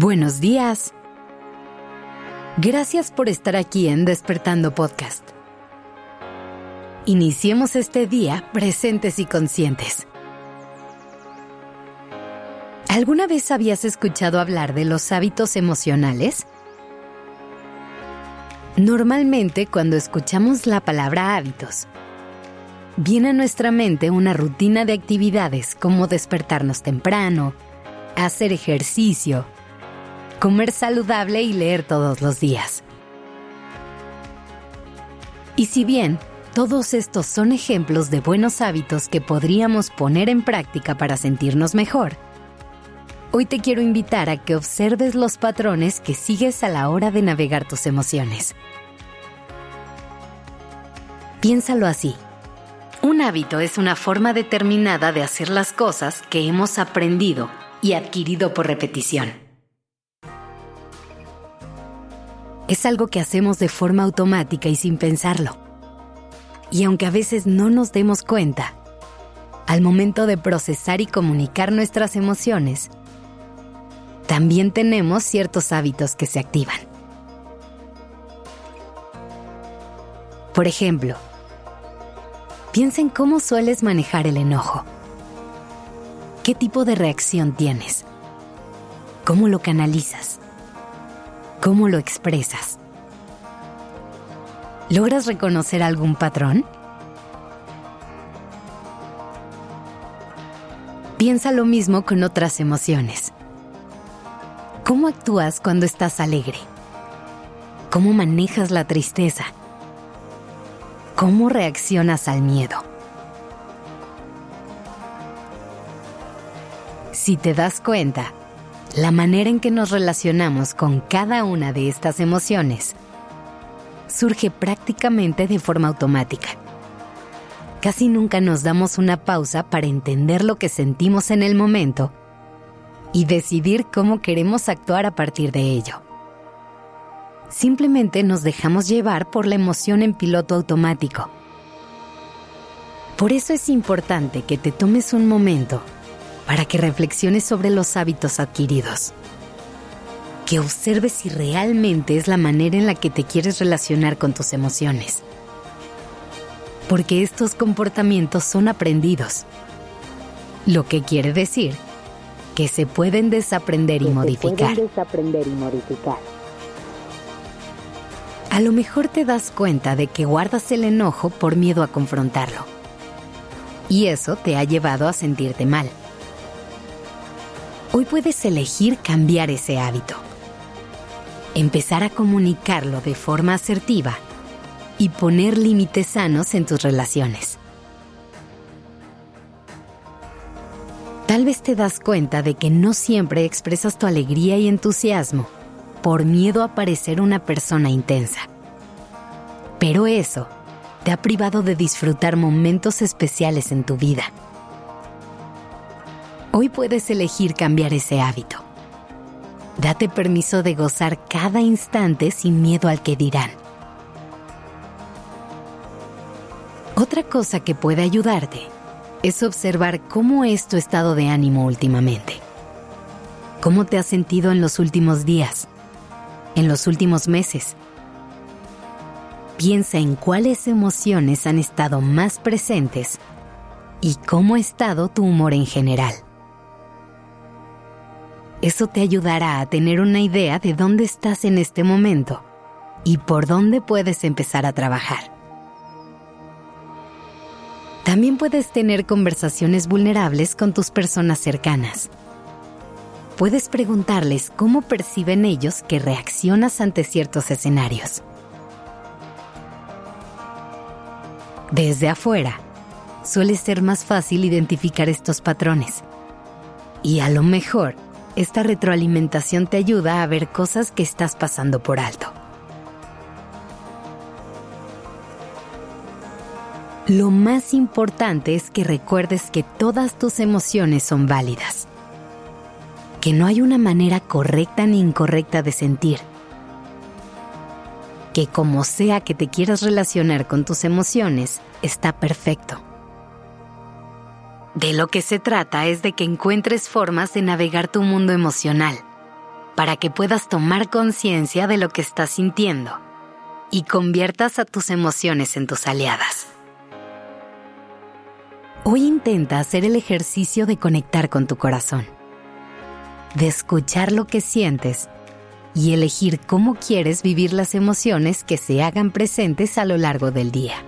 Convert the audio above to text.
Buenos días. Gracias por estar aquí en Despertando Podcast. Iniciemos este día presentes y conscientes. ¿Alguna vez habías escuchado hablar de los hábitos emocionales? Normalmente cuando escuchamos la palabra hábitos, viene a nuestra mente una rutina de actividades como despertarnos temprano, hacer ejercicio, comer saludable y leer todos los días. Y si bien todos estos son ejemplos de buenos hábitos que podríamos poner en práctica para sentirnos mejor, hoy te quiero invitar a que observes los patrones que sigues a la hora de navegar tus emociones. Piénsalo así. Un hábito es una forma determinada de hacer las cosas que hemos aprendido y adquirido por repetición. Es algo que hacemos de forma automática y sin pensarlo. Y aunque a veces no nos demos cuenta, al momento de procesar y comunicar nuestras emociones, también tenemos ciertos hábitos que se activan. Por ejemplo, piensa en cómo sueles manejar el enojo. ¿Qué tipo de reacción tienes? ¿Cómo lo canalizas? ¿Cómo lo expresas? ¿Logras reconocer algún patrón? Piensa lo mismo con otras emociones. ¿Cómo actúas cuando estás alegre? ¿Cómo manejas la tristeza? ¿Cómo reaccionas al miedo? Si te das cuenta, la manera en que nos relacionamos con cada una de estas emociones surge prácticamente de forma automática. Casi nunca nos damos una pausa para entender lo que sentimos en el momento y decidir cómo queremos actuar a partir de ello. Simplemente nos dejamos llevar por la emoción en piloto automático. Por eso es importante que te tomes un momento para que reflexiones sobre los hábitos adquiridos. Que observes si realmente es la manera en la que te quieres relacionar con tus emociones. Porque estos comportamientos son aprendidos. Lo que quiere decir que se pueden desaprender y modificar. desaprender y modificar. A lo mejor te das cuenta de que guardas el enojo por miedo a confrontarlo. Y eso te ha llevado a sentirte mal hoy puedes elegir cambiar ese hábito. Empezar a comunicarlo de forma asertiva y poner límites sanos en tus relaciones. Tal vez te das cuenta de que no siempre expresas tu alegría y entusiasmo por miedo a parecer una persona intensa. Pero eso te ha privado de disfrutar momentos especiales en tu vida. Hoy puedes elegir cambiar ese hábito. Date permiso de gozar cada instante sin miedo al que dirán. Otra cosa que puede ayudarte es observar cómo es tu estado de ánimo últimamente. ¿Cómo te has sentido en los últimos días? ¿En los últimos meses? Piensa en cuáles emociones han estado más presentes y cómo ha estado tu humor en general. Eso te ayudará a tener una idea de dónde estás en este momento y por dónde puedes empezar a trabajar. También puedes tener conversaciones vulnerables con tus personas cercanas. Puedes preguntarles cómo perciben ellos que reaccionas ante ciertos escenarios. Desde afuera, suele ser más fácil identificar estos patrones. Y a lo mejor, esta retroalimentación te ayuda a ver cosas que estás pasando por alto. Lo más importante es que recuerdes que todas tus emociones son válidas, que no hay una manera correcta ni incorrecta de sentir, que como sea que te quieras relacionar con tus emociones, está perfecto. De lo que se trata es de que encuentres formas de navegar tu mundo emocional para que puedas tomar conciencia de lo que estás sintiendo y conviertas a tus emociones en tus aliadas. Hoy intenta hacer el ejercicio de conectar con tu corazón, de escuchar lo que sientes y elegir cómo quieres vivir las emociones que se hagan presentes a lo largo del día.